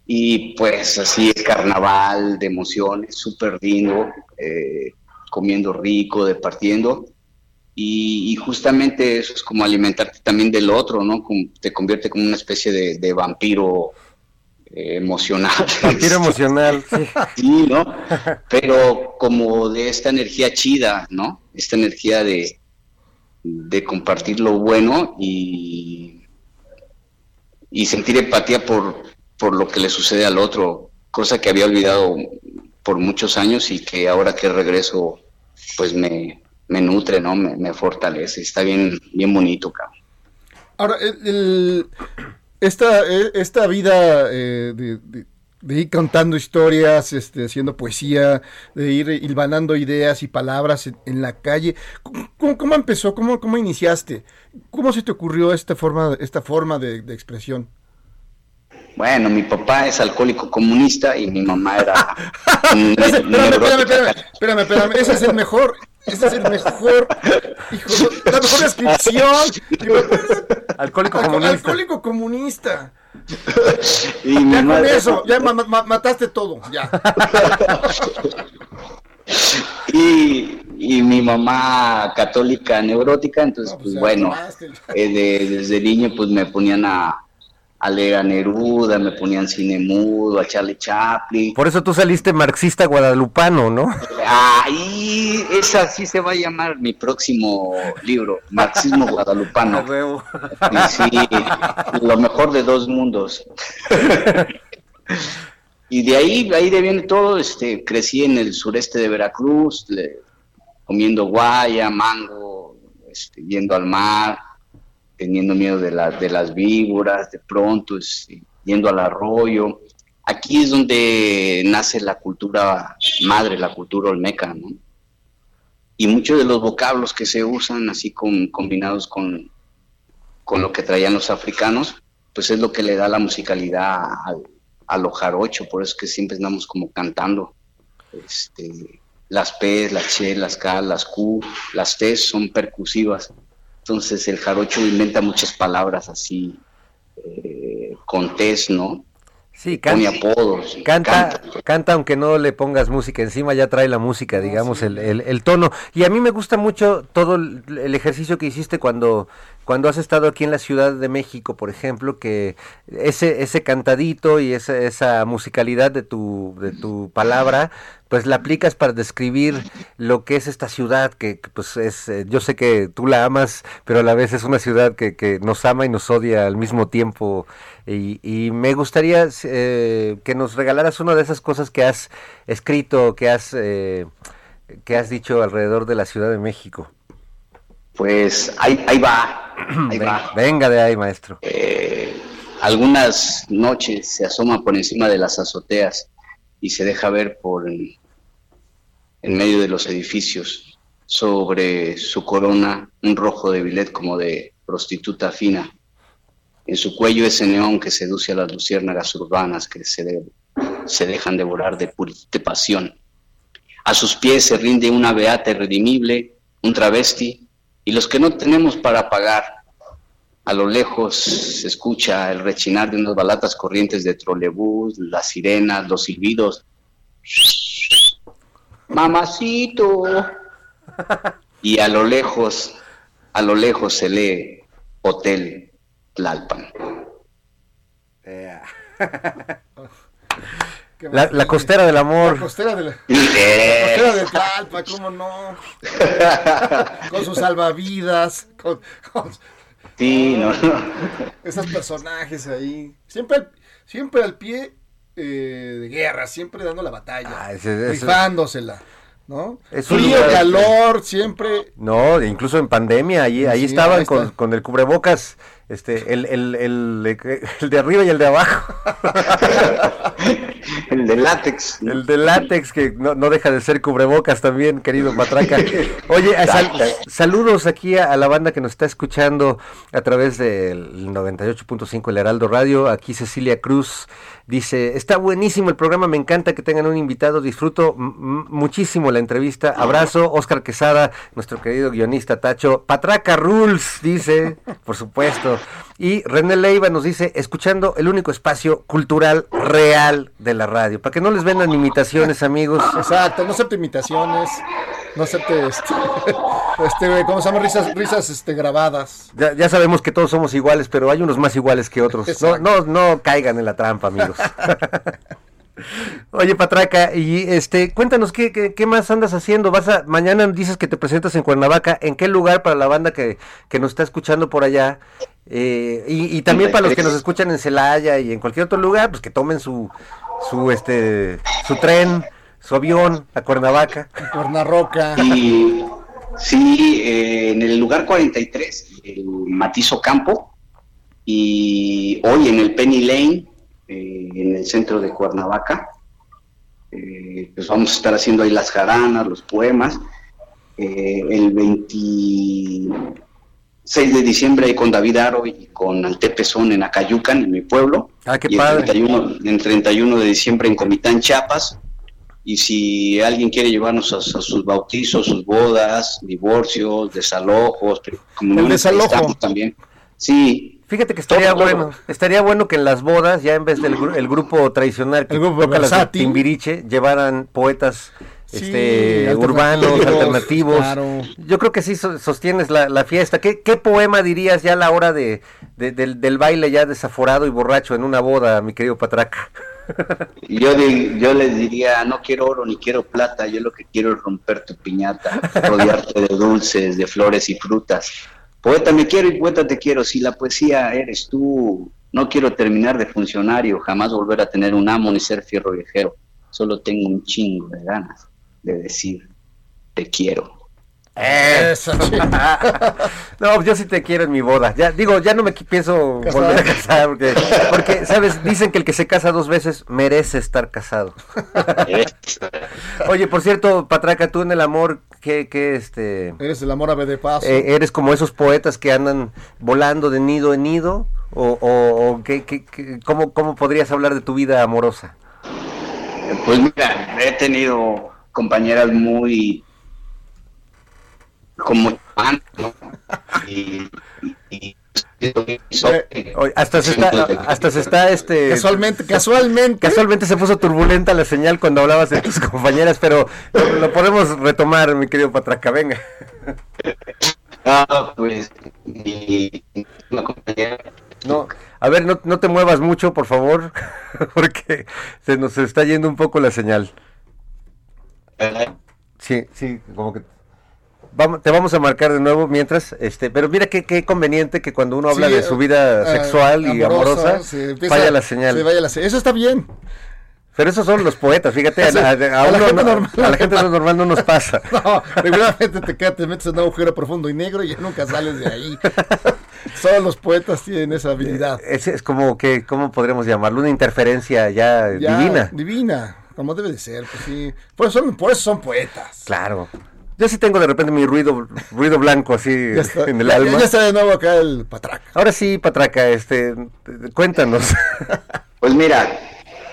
y pues así es carnaval de emociones, súper lindo, eh, comiendo rico, departiendo y, justamente eso es como alimentarte también del otro, ¿no? Te convierte como una especie de vampiro eh, emocional. Vampiro emocional, sí. Sí, ¿no? Pero como de esta energía chida, ¿no? Esta energía de, de compartir lo bueno y, y sentir empatía por, por lo que le sucede al otro, cosa que había olvidado por muchos años y que ahora que regreso, pues me, me nutre, ¿no? Me, me fortalece. Está bien, bien bonito, cabrón. Ahora, el- el- esta, eh, esta vida eh, de, de- de ir contando historias, este, haciendo poesía, de ir hilvanando ideas y palabras en, en la calle, ¿cómo, cómo- empezó? ¿Cómo, ¿Cómo iniciaste? ¿Cómo se te ocurrió esta forma, esta forma de, de expresión? Bueno, mi papá es alcohólico comunista y mi mamá era... Espérame, espérame, espérame, espérame, espérame, ese es el mejor, ese es el mejor, hijo, la mejor descripción. Alcohólico Alco- comunista. Alcohólico comunista. Y Ya con madre- eso, ya ma- ma- mataste todo, ya. y, y mi mamá católica neurótica, entonces pues ya bueno, eh, de- desde niño pues me ponían a, a leer a Neruda, me ponían cine mudo, a Charlie Chaplin. Por eso tú saliste marxista guadalupano, ¿no? Ahí, esa sí se va a llamar mi próximo libro, Marxismo Guadalupano. Y sí, lo mejor de dos mundos. Y de ahí, ahí de viene todo, este, crecí en el sureste de Veracruz, le- comiendo guaya, mango, este, yendo al mar, teniendo miedo de, la- de las víboras, de pronto, este, yendo al arroyo. Aquí es donde nace la cultura madre, la cultura olmeca, ¿no? Y muchos de los vocablos que se usan así con, combinados con, con lo que traían los africanos, pues es lo que le da la musicalidad al, a jarocho, por eso es que siempre andamos como cantando. Este, las P, las Che, las K, las Q, las T son percusivas. Entonces el jarocho inventa muchas palabras así, eh, con T's, ¿no? Sí, Pone canta, apodos. canta, canta aunque no le pongas música encima, ya trae la música, digamos, el, el- el tono. Y a mí me gusta mucho todo el, el ejercicio que hiciste cuando, cuando has estado aquí en la Ciudad de México, por ejemplo, que ese, ese cantadito y esa, esa musicalidad de tu, de tu palabra, pues la aplicas para describir lo que es esta ciudad, que, pues es, eh, yo sé que tú la amas, pero a la vez es una ciudad que, que nos ama y nos odia al mismo tiempo. Y, y me gustaría eh, que nos regalaras una de esas cosas que has escrito, que has, eh, que has dicho alrededor de la Ciudad de México. Pues ahí, ahí va, ahí Ven- va. venga de ahí, maestro. Eh, algunas noches se asoma por encima de las azoteas y se deja ver por en, en medio de los edificios sobre su corona un rojo de bilet como de prostituta fina. En su cuello ese neón que seduce a las luciérnagas urbanas que se, de- se dejan devorar de, de pasión. A sus pies se rinde una beata irredimible, un travesti, y los que no tenemos para pagar, a lo lejos se escucha el rechinar de unas balatas corrientes de trolebús, las sirenas, los silbidos. Mamacito. Y a lo lejos, a lo lejos se lee Hotel Tlalpan. Qué La, la costera del La amor. costera de la, la costera de Tlalpa, cómo no. Con sus salvavidas, con, con Sí, no, no. esos personajes ahí. Siempre al, siempre al pie eh, de guerra, siempre dando la batalla. Ah, ese- ese- rifándosela, ¿no? Es Frío, lugar- calor, siempre. No, incluso en pandemia, ahí, ahí Sí, estaban ahí con, con el cubrebocas, este, el, el, el, el de arriba y el de abajo, El de látex. el de látex que no, no deja de ser cubrebocas también, querido Matraca. Oye, sal- saludos aquí a, a la banda que nos está escuchando a través del 98.5 El Heraldo Radio, aquí Cecilia Cruz dice, está buenísimo el programa, me encanta que tengan un invitado, disfruto muchísimo la entrevista, abrazo, Oscar Quesada, nuestro querido guionista Tacho, Patraca Rules, dice, por supuesto, y René Leiva nos dice, escuchando el único espacio cultural real de la radio, para que no les vendan imitaciones, amigos. Exacto, no acepte imitaciones, no acepte este, este ¿cómo se llama? Risas, risas este, grabadas. Ya, ya sabemos que todos somos iguales, pero hay unos más iguales que otros. No, no, no caigan en la trampa, amigos. Oye, Patraca, y este, cuéntanos qué, qué, qué más andas haciendo. Vas a, mañana dices que te presentas en Cuernavaca. ¿En qué lugar para la banda que, que nos está escuchando por allá? Eh, y, y también para los que nos escuchan en Celaya y en cualquier otro lugar, pues que tomen su, su este su tren, su avión a Cuernavaca. A Cuernarroca. Y, sí, eh, en el lugar 43, el Matizo Campo, y hoy en el Penny Lane, eh, en el centro de Cuernavaca, eh, pues vamos a estar haciendo ahí las jaranas, los poemas. el 20, 6 de diciembre ahí con David Aro y con Antepezón en Acayucan, en mi pueblo. Ah, qué y padre. El 31, el 31 de diciembre en Comitán, Chiapas. Y si alguien quiere llevarnos a, sus bautizos, sus bodas, divorcios, desalojos, comuniones, desalojo. también. Sí. Fíjate que estaría bueno, estaría bueno que en las bodas, ya en vez del el grupo tradicional que el grupo toca las timbiriche, llevaran poetas Sí, este, urbanos, alternativos, alternativos. claro. Yo creo que sí so- sostienes la, la fiesta. ¿Qué, qué poema dirías ya a la hora de, de- del, del baile ya desaforado y borracho en una boda, mi querido Patraca? yo, di- yo les diría, no quiero oro ni quiero plata, yo lo que quiero es romper tu piñata, rodearte de dulces, de flores y frutas. Poeta me quiero y poeta te quiero, si la poesía eres tú, no quiero terminar de funcionario, jamás volver a tener un amo ni ser fierro viejero, solo tengo un chingo de ganas de decir, te quiero. Chica. No, yo sí te quiero en mi boda. Ya digo, ya no me pienso volver a casar porque, porque, sabes, dicen que el que se casa dos veces merece estar casado. Oye, por cierto, Patraca, tú en el amor, ¿qué, qué este, Eres el amor ave de paso. eh, eres como esos poetas que andan volando de nido en nido? ¿O, o, o qué, qué- qué- cómo, cómo podrías hablar de tu vida amorosa? Pues mira, he tenido compañeras muy como ¿no? y, y- y- Oye, hasta se está, hasta se está este Casualmente, casualmente. Casualmente se puso turbulenta la señal cuando hablabas de tus compañeras, pero lo, lo podemos retomar, mi querido Patraca, venga. Ah, pues mi, una compañera No, a ver, no, no te muevas mucho, por favor, porque se nos está yendo un poco la señal. Sí, sí, como que vamos, te vamos a marcar de nuevo mientras, este, pero mira qué, qué conveniente que cuando uno habla Sí, de su vida eh, sexual y amorosa, empieza- falla la señal. se vaya la se- Eso está bien. Pero esos son los poetas, fíjate, a, la gente no- normal no normal nos pasa. No, regularmente te quedas, te metes en un agujero profundo y negro y ya nunca sales de ahí. Solo los poetas tienen esa habilidad. Es, es como que, ¿cómo podríamos llamarlo? Una interferencia ya, Ya, divina. Divina, como debe de ser, pues sí. Por eso, son- por eso son poetas. Claro. Yo sí tengo de repente mi ruido, ruido blanco así está, en el ya- alma. ya está de nuevo acá el patraca. Ahora sí, Patraca, este, cuéntanos. Pues mira,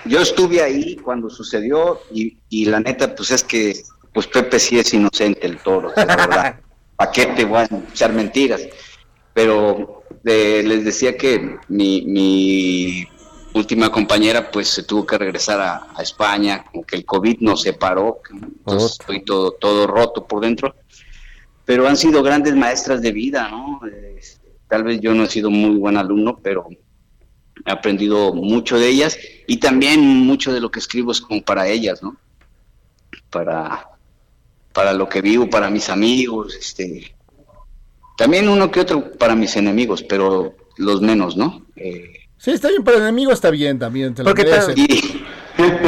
yo estuve ahí cuando sucedió y, y la neta, pues es que pues Pepe sí es inocente el toro, la verdad. ¿Para qué te voy a echar mentiras? Pero eh, les decía que mi, mi última compañera pues se tuvo que regresar a, a España, como que el COVID nos separó, entonces estoy todo, todo roto por dentro. Pero han sido grandes maestras de vida, ¿no? Eh, tal vez yo no he sido muy buen alumno, pero he aprendido mucho de ellas y también mucho de lo que escribo es como para ellas, ¿no? Para, para lo que vivo, para mis amigos, este, también uno que otro para mis enemigos, pero los menos, ¿no? Eh, Sí, está bien, para el enemigo está bien también, te lo Porque merecen. y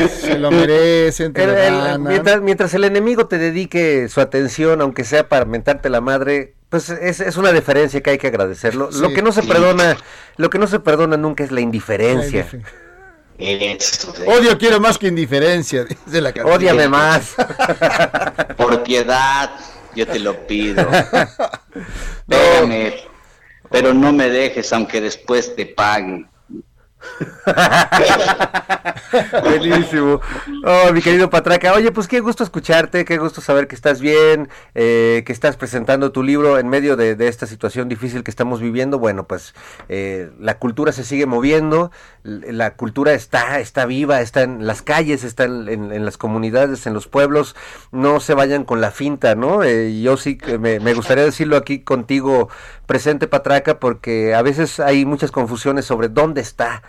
Se lo merecen, te El- lo el- ganan. mientras, mientras el enemigo te dedique su atención, aunque sea para mentarte la madre, pues es, es una deferencia que hay que agradecerlo. Lo que no se perdona, lo que no se perdona nunca es la indiferencia. eso, Odio quiero más que indiferencia, dice la canción. Ódiame más. por piedad, yo te lo pido. Pégame, pero no me dejes aunque después te pague. Buenísimo. Oh, mi querido Patraca. Oye, pues qué gusto escucharte, qué gusto saber que estás bien, eh, que estás presentando tu libro en medio de, esta situación difícil que estamos viviendo. Bueno, pues eh, la cultura se sigue moviendo, la cultura está, está viva, está en las calles, está en las comunidades, en los pueblos. No se vayan con la finta, ¿no? Eh, yo sí que me, me gustaría decirlo aquí contigo presente, Patraca, porque a veces hay muchas confusiones sobre dónde está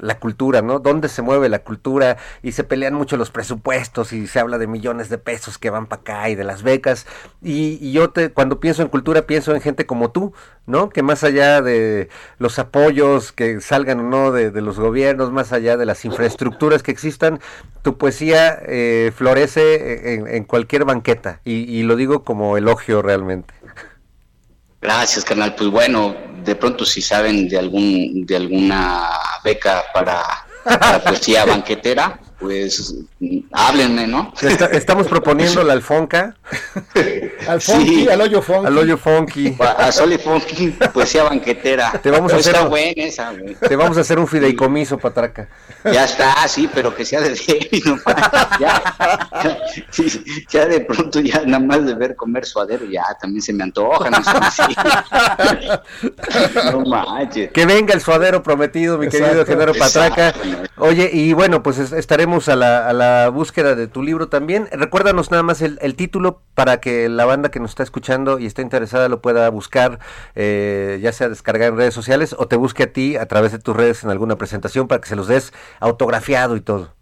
la cultura, ¿no? ¿Dónde se mueve la cultura? Y se pelean mucho los presupuestos y se habla de millones de pesos que van para acá y de las becas. Y, y yo te, cuando pienso en cultura pienso en gente como tú, ¿no? Que más allá de los apoyos que salgan o no de, los gobiernos, más allá de las infraestructuras que existan, tu poesía eh, florece en, en cualquier banqueta. Y lo digo como elogio realmente. Gracias, carnal. Pues bueno, de pronto si saben de algún de alguna beca para, para poesía banquetera, pues háblenme, ¿no? Está- estamos proponiendo la alfonca Al funky, Sí. al hoyo funky. al hoyo funky. A, a Sol y Funky, poesía banquetera. Te vamos a Está hacer- buena esa, güey. Te vamos a hacer un fideicomiso, Patraca. Ya está, sí, pero que sea de David, no ya, ya, sí, ya de pronto ya nada más de ver comer suadero, ya también se me antoja, no sé si- No manches. Que venga el suadero prometido, mi querido. Genaro Patraca. Exacto. Oye, y bueno, pues es- a la, búsqueda de tu libro también. Recuérdanos nada más el, el título para que la banda que nos está escuchando y está interesada lo pueda buscar, eh, ya sea descargar en redes sociales o te busque a ti a través de tus redes en alguna presentación para que se los des autografiado y todo.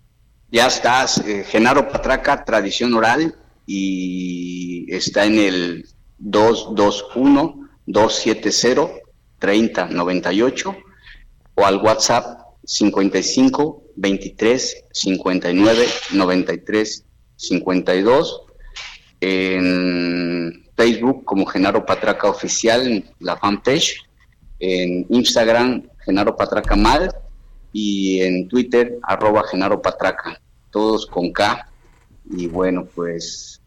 Ya estás, eh, Genaro Patraca, tradición oral, y está en el 221-270-3098 o al WhatsApp 55 23 59 93 52 en Facebook como Genaro Patraca Oficial, en la fanpage, en Instagram Genaro Patraca Mal y en Twitter arroba Genaro Patraca, todos con K. Y bueno, pues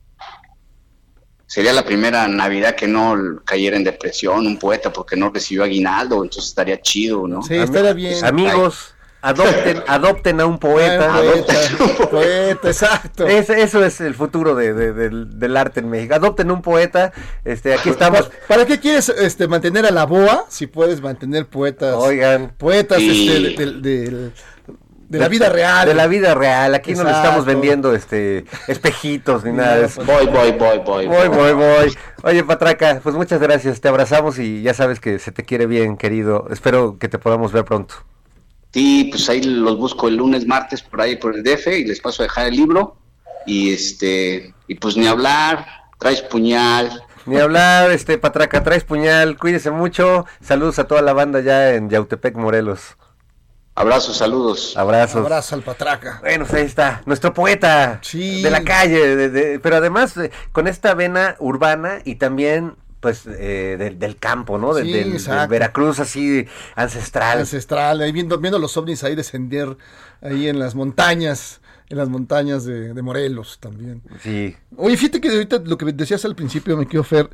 sería la primera Navidad que no cayera en depresión un poeta porque no recibió aguinaldo, entonces estaría chido, ¿no? Sí, estaría bien. Amigos, adopten, adopten a un poeta. Ah, poeta, poeta, exacto. Es- eso es el futuro de- de- del, del arte en México. Adopten un poeta. Este, aquí estamos. ¿Para, para qué quieres este, mantener a la boa si puedes mantener poetas? Oigan, Poetas Sí. este, del- De la vida real. De la vida real. Aquí no le estamos vendiendo este espejitos ni nada de eso. Voy, voy, voy, voy. Voy, voy, voy. Oye, Patraca, pues muchas gracias. Te abrazamos y ya sabes que se te quiere bien, querido. Espero que te podamos ver pronto. Sí, pues ahí los busco el lunes, martes, por ahí por el DF y les paso a dejar el libro. Y este, y pues ni hablar, traes puñal. Ni hablar, este Patraca, traes puñal, cuídese mucho. Saludos a toda la banda ya en Yautepec, Morelos. Abrazos, saludos. Abrazos. Abrazo al patraca. Bueno, pues ahí está, nuestro poeta Sí. de la calle, de- de- pero además eh, con esta vena urbana y también pues eh, del, del campo, ¿no? Del, Sí, del- del exacto. Veracruz así ancestral. Ancestral, ahí viendo, viendo los ovnis ahí descender ahí en las montañas, en las montañas de, de Morelos también. Sí, Oye, fíjate que ahorita lo que decías al principio, me quiero Fer,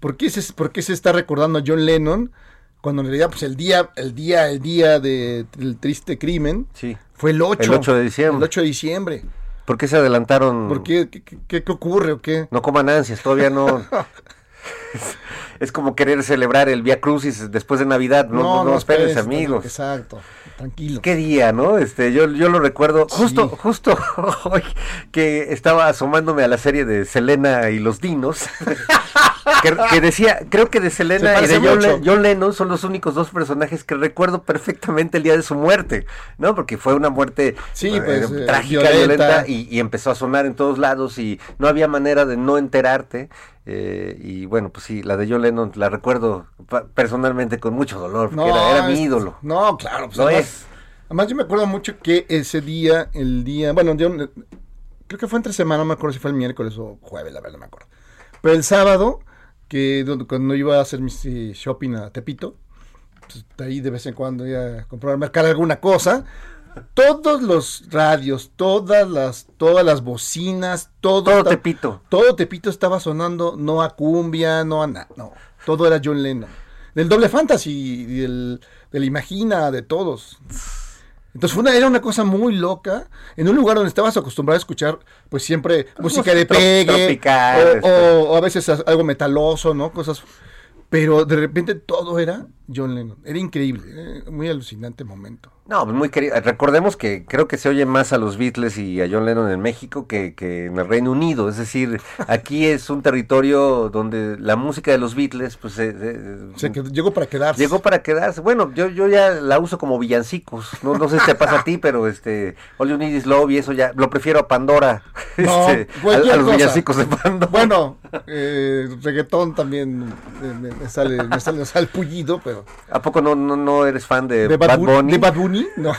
¿por qué, se, ¿por qué se está recordando a John Lennon cuando en realidad pues el día, el día, el día de- del triste crimen sí. fue el 8? El 8 de diciembre. El 8 de diciembre. ¿Por qué se adelantaron? ¿Por qué? ¿Qué, qué- qué ocurre o qué? No coman ansias, todavía no. es, es como querer celebrar el Via Crucis después de Navidad. No, no, no, espérense, amigos. Exacto, tranquilo. Qué día, ¿no? Este, yo, yo lo recuerdo justo, justo hoy que estaba asomándome a la serie de Selena y los Dinos. que, que decía, creo que de Se Selena y de John, mucho. Le- John Lennon son los únicos dos personajes que recuerdo perfectamente el día de su muerte, ¿no? Porque fue una muerte Sí, eh, pues, eh, trágica, violenta. violenta, y, y empezó a sonar en todos lados y no había manera de no enterarte. eh, y bueno, pues sí, la de John Lennon la recuerdo personalmente con mucho dolor, porque era, era mi ídolo. No, claro. Pues además, es. además yo me acuerdo mucho que ese día, el día, bueno, yo, creo que fue entre semana, no me acuerdo si fue el miércoles o jueves, la verdad no me acuerdo. Pero el sábado, que cuando iba a hacer mi eh, shopping a Tepito, pues, ahí de vez en cuando iba a comprar, marcar alguna cosa. Todos los radios, todas las, todas las bocinas, todo, Tepito. todo Tepito estaba sonando, no a cumbia, no a nada, no, todo era John Lennon. Del doble fantasy, y del, del Imagina, de todos. Entonces fue una, era una cosa muy loca, en un lugar donde estabas acostumbrado a escuchar, pues siempre música de pegue, tropical, o, este. o- o a veces algo metaloso, ¿no? Cosas, pero de repente todo era John Lennon, era increíble, eh, muy alucinante momento. No, pues muy querido. Recordemos que creo que se oye más a los Beatles y a John Lennon en México que, que en el Reino Unido. Es decir, aquí es un territorio donde la música de los Beatles, pues, eh, eh, O sea, que llegó para quedarse. llegó para quedarse. Bueno, yo, yo ya la uso como villancicos. No, no sé si te pasa a ti, pero este, All You Need Is Love y eso ya lo prefiero a Pandora. No, este, a- los cosa. villancicos de Pandora. Bueno, eh, reggaetón también me, me sale, me sale, me sale el pullido, pero... ¿A poco no, no, no eres fan de, ¿De Bad, Bu- Bunny? ¿De Bad Bunny? No.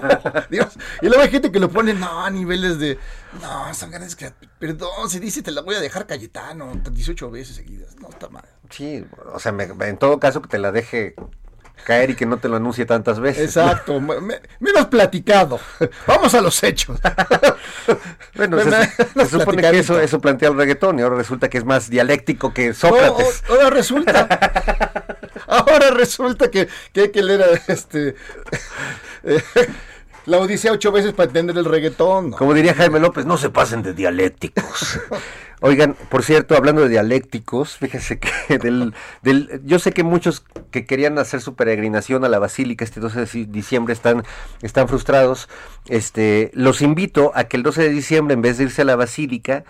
Dios. Y luego hay gente que lo pone, no, a niveles de... No, son ganas que... Perdón, si dice te la voy a dejar Cayetano 18 veces seguidas. No, está mal. Sí, o sea, me- en todo caso que te la deje caer y que no te lo anuncie tantas veces. Exacto. me- me- menos platicado. Vamos a los hechos. Bueno, Me- se, me- se menos supone que eso, eso plantea el reggaetón y ahora resulta que es más dialéctico que Sócrates. ahora resulta. ahora resulta que, que hay que leer a este. eh, la Odisea ocho veces para entender el reggaetón. ¿no? Como diría Jaime López, no se pasen de dialécticos. Oigan, por cierto, hablando de dialécticos, fíjense que del, del, yo sé que muchos que querían hacer su peregrinación a la Basílica este 12 de ci- diciembre están, están frustrados. Este, los invito a que el 12 de diciembre, en vez de irse a la Basílica,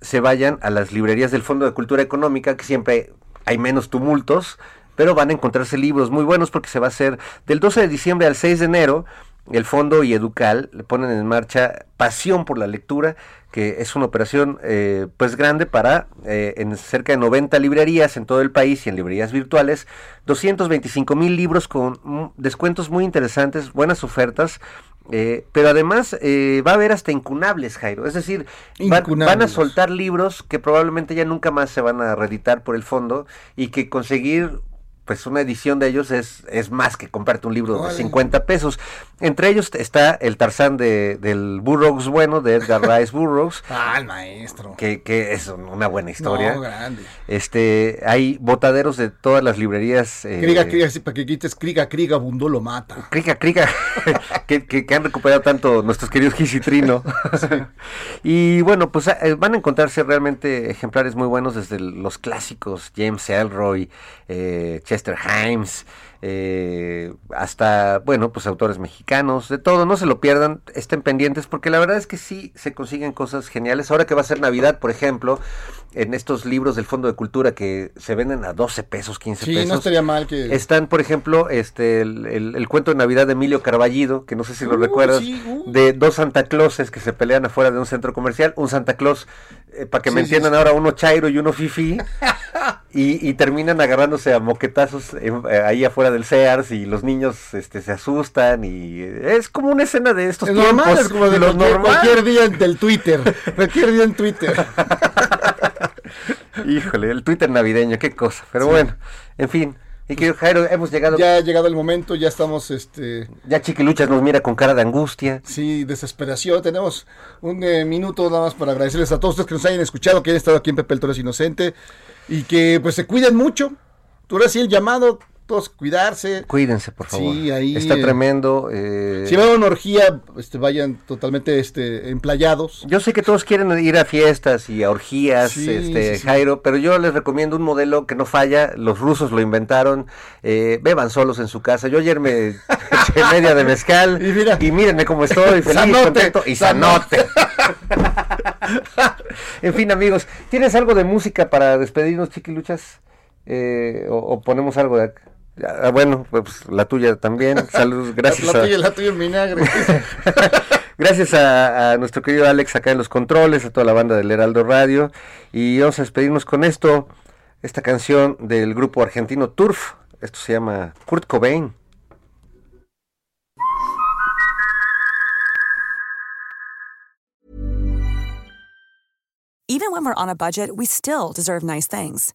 se vayan a las librerías del Fondo de Cultura Económica, que siempre hay menos tumultos, pero van a encontrarse libros muy buenos porque se va a hacer del 12 de diciembre al 6 de enero. El Fondo y Educal le ponen en marcha Pasión por la Lectura, que es una operación eh, pues grande para eh, en cerca de 90 librerías en todo el país y en librerías virtuales, 225 mil libros con mm, descuentos muy interesantes, buenas ofertas, eh, pero además eh, va a haber hasta incunables, Jairo. Es decir, van- van a soltar libros que probablemente ya nunca más se van a reeditar por el fondo y que conseguir pues una edición de ellos es, es más que comprarte un libro de Órale. 50 pesos. Entre ellos está el Tarzán de, del Burroughs bueno, de Edgar Rice Burroughs, Ah, el maestro. que, que es una buena historia. No, grande. Este, hay botaderos de todas las librerías. eh, Kriga, kriga, sí, para que quites Kriga, Kriga, Bundó lo mata. Crica, crica, que, que- que han recuperado tanto nuestros queridos Gis y Trino. y bueno, pues eh, van a encontrarse realmente ejemplares muy buenos desde los clásicos, James Elroy, eh, Chester Mr. Himes eh, hasta, bueno, pues autores mexicanos, de todo, no se lo pierdan, estén pendientes, porque la verdad es que sí se consiguen cosas geniales. Ahora que va a ser Navidad, por ejemplo, en estos libros del Fondo de Cultura que se venden a 12 pesos, 15 Sí, pesos. no estaría mal que... Están, por ejemplo, este el, el- el cuento de Navidad de Emilio Carballido, que no sé si lo Uh, recuerdas, sí, uh. de dos Santa Clauses que se pelean afuera de un centro comercial. Un Santa Claus, eh, para que me Sí, entiendan ahora, uno Chairo y uno Fifi. y, y terminan agarrándose a moquetazos eh, ahí afuera del Sears y los niños este, se asustan y eh, es como una escena de estos Es tiempos. normal, es como de lo cualquier, normal. cualquier día del Twitter. cualquier día en Twitter. Híjole, el Twitter navideño, qué cosa. Pero bueno, en fin. Y que Jairo, hemos llegado. Ya ha llegado el momento, ya estamos, este, Ya Chiquiluchas nos mira con cara de angustia. sí, desesperación. Tenemos un eh, minuto nada más para agradecerles a todos ustedes que nos hayan escuchado, que hayan estado aquí en Pepe el Toro es Inocente y que pues se cuiden mucho. Tú eres sí el llamado, todos cuidarse. Cuídense, por favor. Sí, ahí, Está eh, tremendo. eh, Si van a una orgía, este, vayan totalmente este, emplayados. Yo sé que todos quieren ir a fiestas y a orgías, Sí, este, sí. Jairo, pero yo les recomiendo un modelo que no falla. Los rusos lo inventaron. eh, beban solos en su casa. Yo ayer me eché media de mezcal Y mira. mírenme cómo estoy, feliz, Sanote, contento y sanote. en fin, amigos, ¿tienes algo de música para despedirnos, chiquiluchas? Eh, o, o ponemos algo de acá? Ah, bueno, pues la tuya también. Saludos, gracias. La, a- tuya, la tuya en vinagre. Gracias a, a nuestro querido Alex acá en los controles, a toda la banda del Heraldo Radio. Y vamos a despedirnos con esto, esta canción del grupo argentino Turf. Esto se llama Kurt Cobain. Even when we're on a budget, we still deserve nice things.